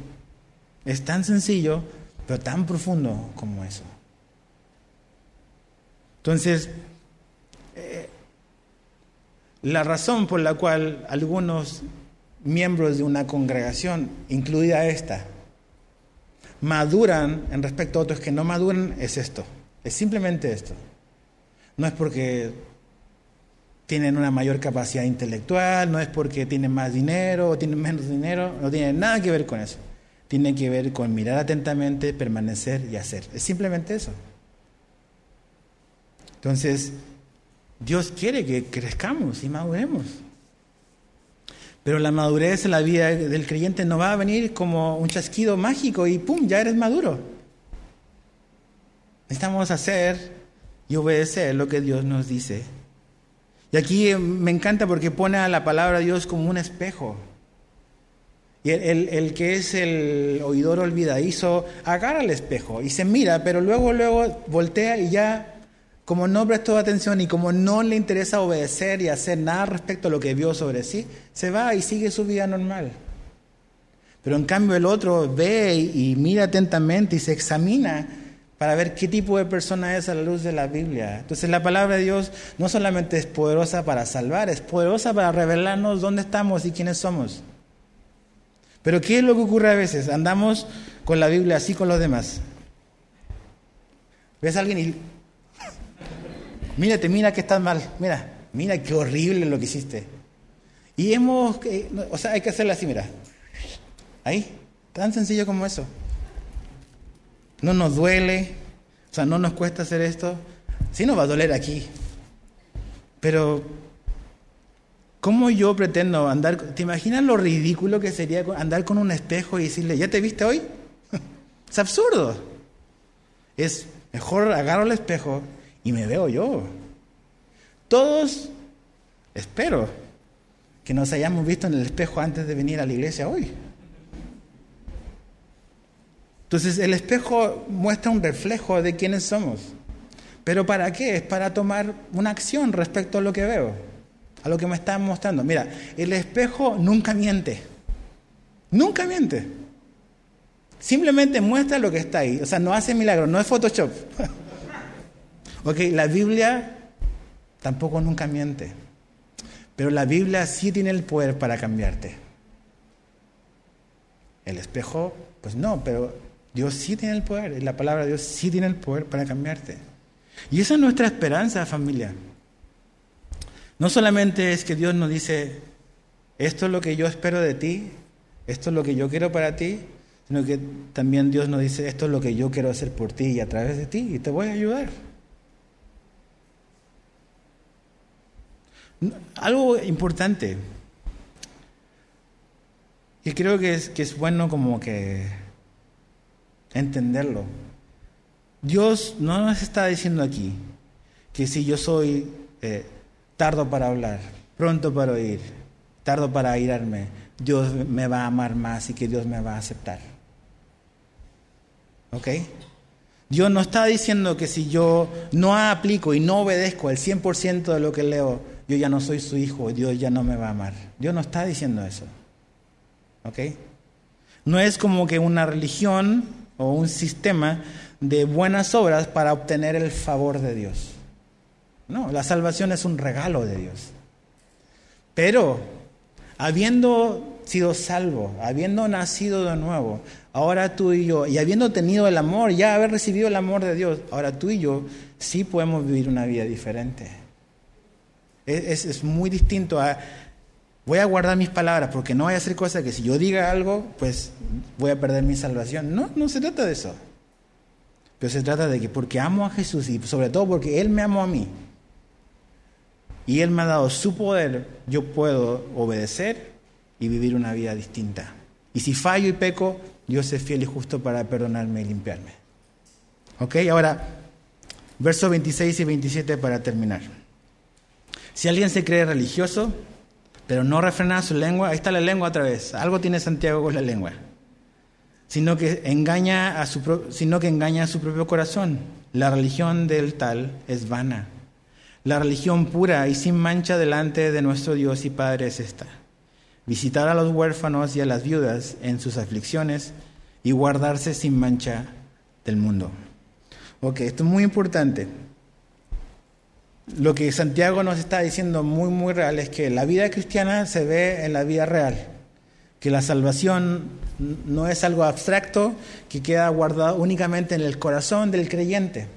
S1: Es tan sencillo, pero tan profundo como eso. Entonces, la razón por la cual algunos miembros de una congregación, incluida esta, maduran en respecto a otros que no maduran es esto. Es simplemente esto. No es porque tienen una mayor capacidad intelectual, no es porque tienen más dinero o tienen menos dinero, no tiene nada que ver con eso. Tiene que ver con mirar atentamente, permanecer y hacer. Es simplemente eso. Entonces, Dios quiere que crezcamos y maduremos. Pero la madurez en la vida del creyente no va a venir como un chasquido mágico y ¡pum! ya eres maduro. Necesitamos hacer y obedecer lo que Dios nos dice. Y aquí me encanta porque pone a la palabra de Dios como un espejo. Y el, el, que es el oidor olvidadizo agarra el espejo y se mira, pero luego, luego voltea y ya como no prestó atención y como no le interesa obedecer y hacer nada respecto a lo que vio sobre sí, se va y sigue su vida normal. Pero en cambio el otro ve y, mira atentamente y se examina para ver qué tipo de persona es a la luz de la Biblia. Entonces la palabra de Dios no solamente es poderosa para salvar, es poderosa para revelarnos dónde estamos y quiénes somos. Pero ¿qué es lo que ocurre a veces? Andamos con la Biblia así con los demás. Ves a alguien y Mírate, mira que estás mal. Mira, mira qué horrible lo que hiciste. Y hemos, o sea, hay que hacerlo así, mira. Ahí, tan sencillo como eso. No nos duele, o sea, no nos cuesta hacer esto. Sí nos va a doler aquí. Pero, ¿cómo yo pretendo andar? ¿Te imaginas lo ridículo que sería andar con un espejo y decirle, ¿ya te viste hoy? es absurdo. Es mejor agarro el espejo y me veo yo. Todos, espero, que nos hayamos visto en el espejo antes de venir a la iglesia hoy. Entonces el espejo muestra un reflejo de quiénes somos. ¿Pero para qué? Es para tomar una acción respecto a lo que veo, a lo que me están mostrando. Mira, el espejo nunca miente. Nunca miente. Simplemente muestra lo que está ahí. O sea, no hace milagros, no es Photoshop. Ok, la Biblia tampoco nunca miente, pero la Biblia sí tiene el poder para cambiarte. El espejo, pues no, pero Dios sí tiene el poder, la palabra de Dios sí tiene el poder para cambiarte. Y esa es nuestra esperanza, familia. No solamente es que Dios nos dice, esto es lo que yo espero de ti, esto es lo que yo quiero para ti, sino que también Dios nos dice, esto es lo que yo quiero hacer por ti y a través de ti, y te voy a ayudar. Algo importante, y creo que es, que es bueno como que entenderlo. Dios no nos está diciendo aquí que si yo soy eh, tardo para hablar, pronto para oír, tardo para irarme, Dios me va a amar más y que Dios me va a aceptar. ¿Ok? Dios no está diciendo que si yo no aplico y no obedezco el 100% de lo que leo, yo ya no soy su hijo, Dios ya no me va a amar. Dios no está diciendo eso. ¿Ok? No es como que una religión o un sistema de buenas obras para obtener el favor de Dios. No, la salvación es un regalo de Dios. Pero, habiendo sido salvo, habiendo nacido de nuevo, ahora tú y yo, y habiendo tenido el amor, ya haber recibido el amor de Dios, ahora tú y yo sí podemos vivir una vida diferente. Es, muy distinto a, voy a guardar mis palabras porque no voy a hacer cosas que si yo diga algo, pues voy a perder mi salvación. No, no se trata de eso. Pero se trata de que porque amo a Jesús y sobre todo porque Él me amó a mí y Él me ha dado su poder, yo puedo obedecer y vivir una vida distinta. Y si fallo y peco, Dios es fiel y justo para perdonarme y limpiarme. ¿Ok? Ahora, versos 26 y 27 para terminar. Si alguien se cree religioso, pero no refrenar su lengua, ahí está la lengua otra vez, algo tiene Santiago con la lengua, sino que engaña a su, sino que engaña a su propio corazón. La religión del tal es vana. La religión pura y sin mancha delante de nuestro Dios y Padre es esta. Visitar a los huérfanos y a las viudas en sus aflicciones y guardarse sin mancha del mundo. Ok, esto es muy importante. Lo que Santiago nos está diciendo muy, muy real es que la vida cristiana se ve en la vida real, que la salvación no es algo abstracto que queda guardado únicamente en el corazón del creyente.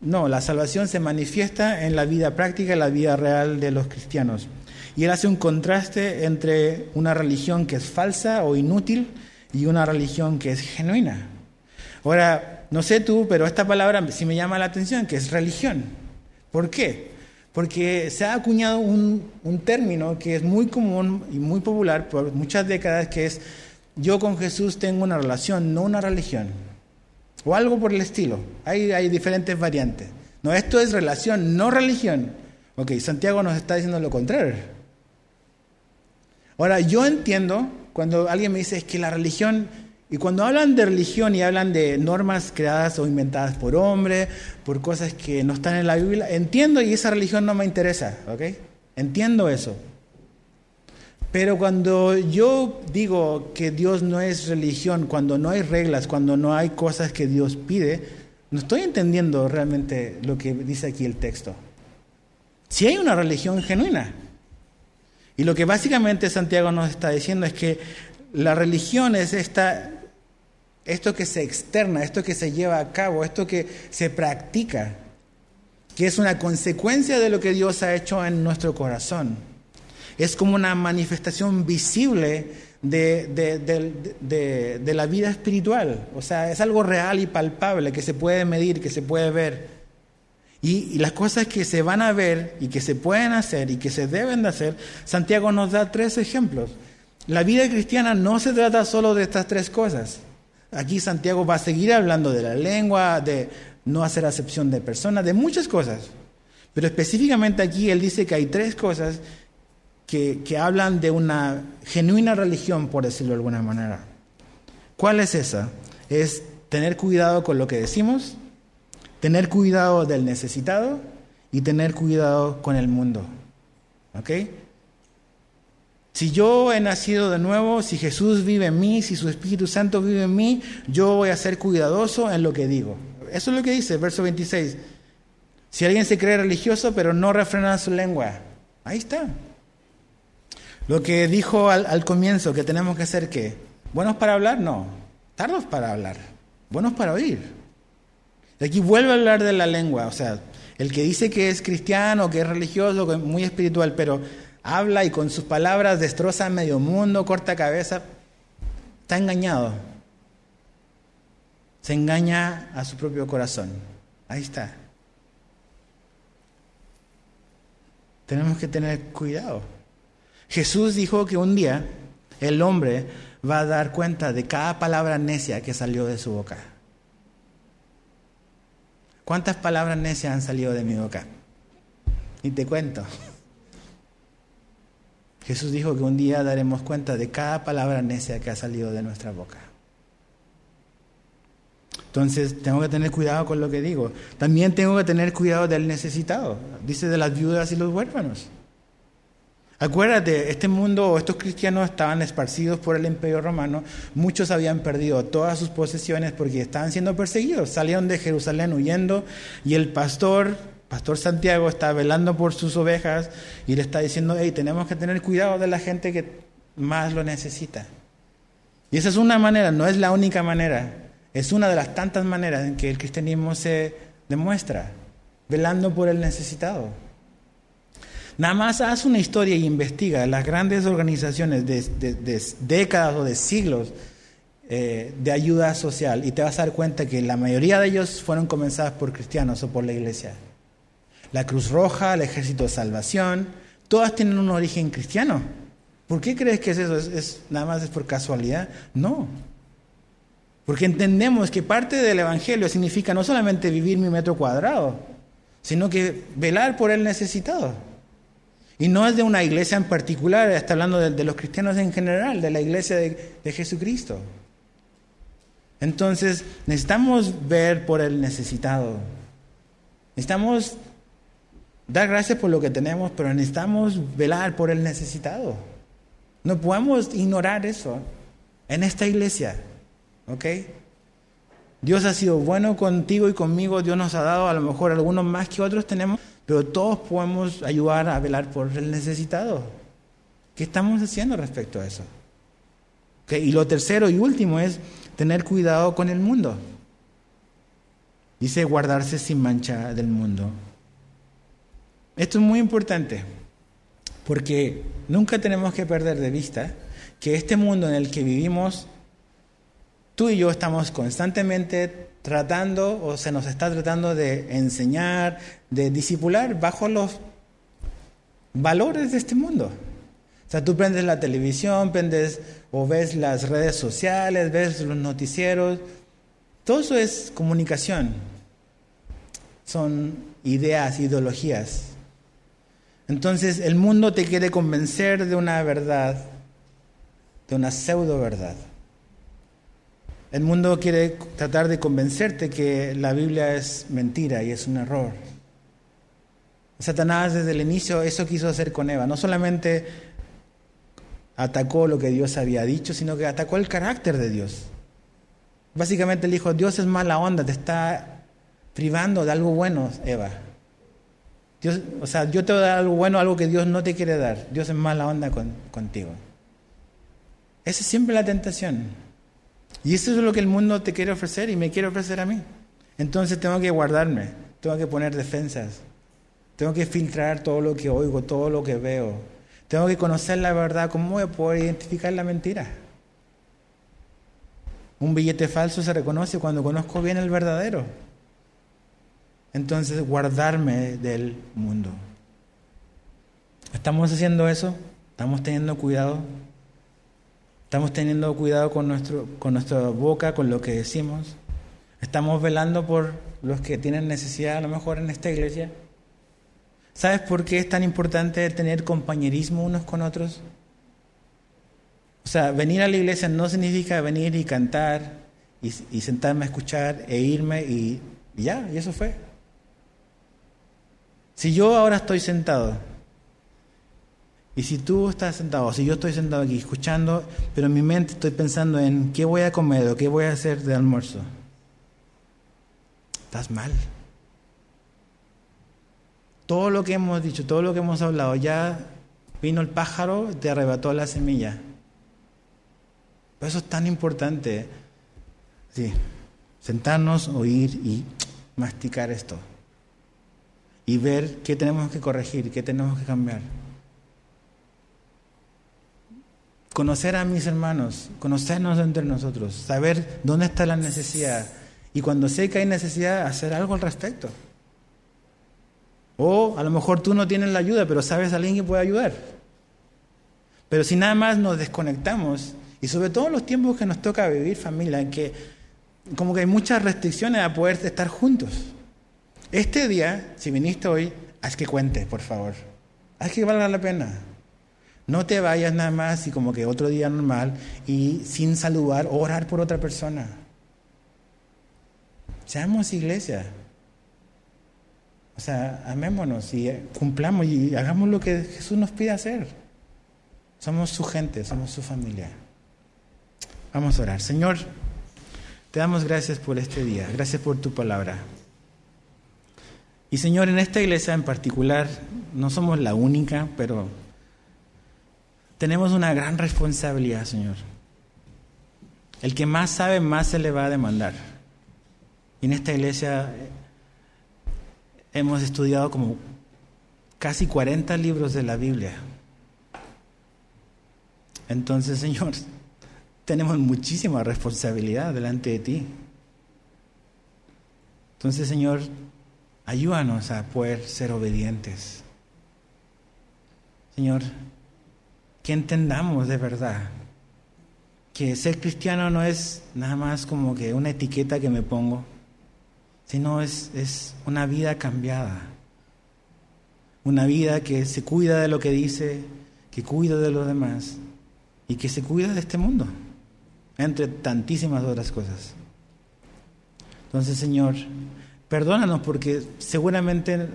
S1: No, la salvación se manifiesta en la vida práctica, en la vida real de los cristianos. Y él hace un contraste entre una religión que es falsa o inútil y una religión que es genuina. Ahora, no sé tú, pero esta palabra sí me llama la atención, que es religión. ¿Por qué? Porque se ha acuñado un, un término que es muy común y muy popular por muchas décadas, que es yo con Jesús tengo una relación, no una religión. O algo por el estilo. Hay, hay diferentes variantes. No, esto es relación, no religión. Ok, Santiago nos está diciendo lo contrario. Ahora, yo entiendo cuando alguien me dice que la religión, y cuando hablan de religión y hablan de normas creadas o inventadas por hombres, por cosas que no están en la Biblia, entiendo y esa religión no me interesa, ¿ok? Entiendo eso. Pero cuando yo digo que Dios no es religión, cuando no hay reglas, cuando no hay cosas que Dios pide, no estoy entendiendo realmente lo que dice aquí el texto. Si hay una religión genuina. Y lo que básicamente Santiago nos está diciendo es que la religión es esta, esto que se externa, esto que se lleva a cabo, esto que se practica, que es una consecuencia de lo que Dios ha hecho en nuestro corazón es como una manifestación visible de, la vida espiritual. O sea, es algo real y palpable que se puede medir, que se puede ver. Y, y, las cosas que se van a ver y que se pueden hacer y que se deben de hacer, Santiago nos da tres ejemplos. La vida cristiana no se trata solo de estas tres cosas. Aquí Santiago va a seguir hablando de la lengua, de no hacer acepción de personas, de muchas cosas. Pero específicamente aquí él dice que hay tres cosas que, hablan de una genuina religión, por decirlo de alguna manera. ¿Cuál es esa? Es tener cuidado con lo que decimos, tener cuidado del necesitado y tener cuidado con el mundo. ¿Ok? Si yo he nacido de nuevo, si Jesús vive en mí, si su Espíritu Santo vive en mí, yo voy a ser cuidadoso en lo que digo. Eso es lo que dice, verso 26. Si alguien se cree religioso pero no refrena su lengua, ahí está. Lo que dijo al, comienzo, que tenemos que ser qué? ¿Buenos para hablar? No. Tardos para hablar. Buenos para oír. Aquí vuelve a hablar de la lengua. O sea, el que dice que es cristiano, que es religioso, que es muy espiritual, pero habla y con sus palabras destroza medio mundo, corta cabeza, está engañado. Se engaña a su propio corazón. Ahí está. Tenemos que tener cuidado. Jesús dijo que un día el hombre va a dar cuenta de cada palabra necia que salió de su boca. ¿Cuántas palabras necias han salido de mi boca? Y te cuento. Jesús dijo que un día daremos cuenta de cada palabra necia que ha salido de nuestra boca. Entonces tengo que tener cuidado con lo que digo. También tengo que tener cuidado del necesitado. Dice de las viudas y los huérfanos. Acuérdate, este mundo, estos cristianos estaban esparcidos por el imperio romano, muchos habían perdido todas sus posesiones porque estaban siendo perseguidos, salieron de Jerusalén huyendo y el pastor, pastor Santiago, está velando por sus ovejas y le está diciendo, hey, tenemos que tener cuidado de la gente que más lo necesita. Y esa es una manera, no es la única manera, es una de las tantas maneras en que el cristianismo se demuestra, velando por el necesitado. Nada más haz una historia y investiga las grandes organizaciones de, décadas o de siglos eh, de ayuda social y te vas a dar cuenta que la mayoría de ellos fueron comenzadas por cristianos o por la iglesia. La Cruz Roja, el Ejército de Salvación, todas tienen un origen cristiano. ¿Por qué crees que es eso? ¿Es, nada más es por casualidad? No. Porque entendemos que parte del Evangelio significa no solamente vivir mi metro cuadrado, sino que velar por el necesitado. Y no es de una iglesia en particular, está hablando de, los cristianos en general, de la iglesia de, de Jesucristo. Entonces, necesitamos ver por el necesitado. Necesitamos dar gracias por lo que tenemos, pero necesitamos velar por el necesitado. No podemos ignorar eso en esta iglesia. ¿Ok? Dios ha sido bueno contigo y conmigo, Dios nos ha dado a lo mejor algunos más que otros tenemos, pero todos podemos ayudar a velar por el necesitado. ¿Qué estamos haciendo respecto a eso? Y lo tercero y último es tener cuidado con el mundo. Dice guardarse sin mancha del mundo. Esto es muy importante, porque nunca tenemos que perder de vista que este mundo en el que vivimos, tú y yo estamos constantemente tratando o se nos está tratando de enseñar, de disipular bajo los valores de este mundo. O sea, tú prendes la televisión, prendes o ves las redes sociales, ves los noticieros, todo eso es comunicación. Son ideas, ideologías. Entonces el mundo te quiere convencer de una verdad, de una pseudo verdad. El mundo quiere tratar de convencerte que la Biblia es mentira y es un error. Satanás desde el inicio eso quiso hacer con Eva. No solamente atacó lo que Dios había dicho, sino que atacó el carácter de Dios. Básicamente le dijo, Dios es mala onda, te está privando de algo bueno, Eva. Dios, o sea, yo te voy a dar algo bueno, algo que Dios no te quiere dar. Dios es mala onda contigo. Esa es siempre la tentación. Y eso es lo que el mundo te quiere ofrecer y me quiere ofrecer a mí. Entonces tengo que guardarme, tengo que poner defensas, tengo que filtrar todo lo que oigo, todo lo que veo. Tengo que conocer la verdad, ¿cómo voy a poder identificar la mentira? Un billete falso se reconoce cuando conozco bien el verdadero. Entonces, guardarme del mundo. ¿Estamos haciendo eso? ¿Estamos teniendo cuidado? Estamos teniendo cuidado con, nuestro, con nuestra boca, con lo que decimos. Estamos velando por los que tienen necesidad a lo mejor en esta iglesia. ¿Sabes por qué es tan importante tener compañerismo unos con otros? O sea, venir a la iglesia no significa venir y cantar y, sentarme a escuchar e irme y ya, y eso fue. Si yo ahora estoy sentado y si tú estás sentado, si yo estoy sentado aquí escuchando, pero en mi mente estoy pensando en qué voy a comer o qué voy a hacer de almuerzo, estás mal. Todo lo que hemos dicho, todo lo que hemos hablado, ya vino el pájaro, te arrebató la semilla. eso es tan importante. Sí, sentarnos, oír y masticar esto. Y ver qué tenemos que corregir, qué tenemos que cambiar. conocer a mis hermanos, conocernos entre nosotros, saber dónde está la necesidad y cuando sé que hay necesidad, hacer algo al respecto. O a lo mejor tú no tienes la ayuda, pero sabes a alguien que puede ayudar. Pero si nada más nos desconectamos, y sobre todo en los tiempos que nos toca vivir familia, en que como que hay muchas restricciones a poder estar juntos. Este día, si viniste hoy, haz que cuente, por favor. Haz que valga la pena. No te vayas nada más y como que otro día normal y sin saludar, orar por otra persona. Seamos iglesia. O sea, amémonos y cumplamos y hagamos lo que Jesús nos pide hacer. Somos su gente, somos su familia. Vamos a orar. Señor, te damos gracias por este día, gracias por tu palabra. Y Señor, en esta iglesia en particular, no somos la única, pero tenemos una gran responsabilidad, Señor. El que más sabe, más se le va a demandar. Y en esta iglesia eh, hemos estudiado como casi 40 libros de la Biblia. Entonces, Señor, tenemos muchísima responsabilidad delante de ti. Entonces, Señor, ayúdanos a poder ser obedientes. Señor, que entendamos de verdad que ser cristiano no es nada más como que una etiqueta que me pongo, sino es, es una vida cambiada. una vida que se cuida de lo que dice, que cuida de los demás y que se cuida de este mundo, entre tantísimas otras cosas. Entonces, Señor, perdónanos porque seguramente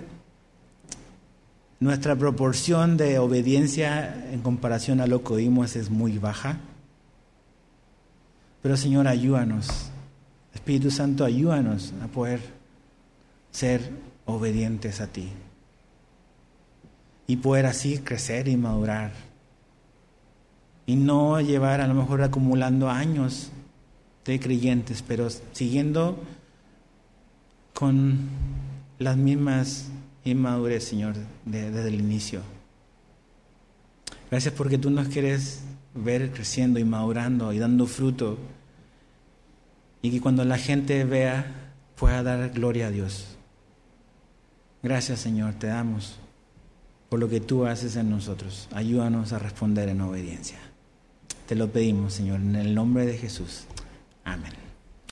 S1: nuestra proporción de obediencia en comparación a lo que oímos es muy baja. Pero Señor, ayúdanos. Espíritu Santo, ayúdanos a poder ser obedientes a ti. Y poder así crecer y madurar. Y no llevar a lo mejor acumulando años de creyentes, pero siguiendo con las mismas inmadurez, Señor, desde el inicio. Gracias porque tú nos quieres ver creciendo y madurando y dando fruto. Y que cuando la gente vea pueda dar gloria a Dios. Gracias Señor, te damos por lo que tú haces en nosotros. Ayúdanos a responder en obediencia. Te lo pedimos, Señor, en el nombre de Jesús. Amén.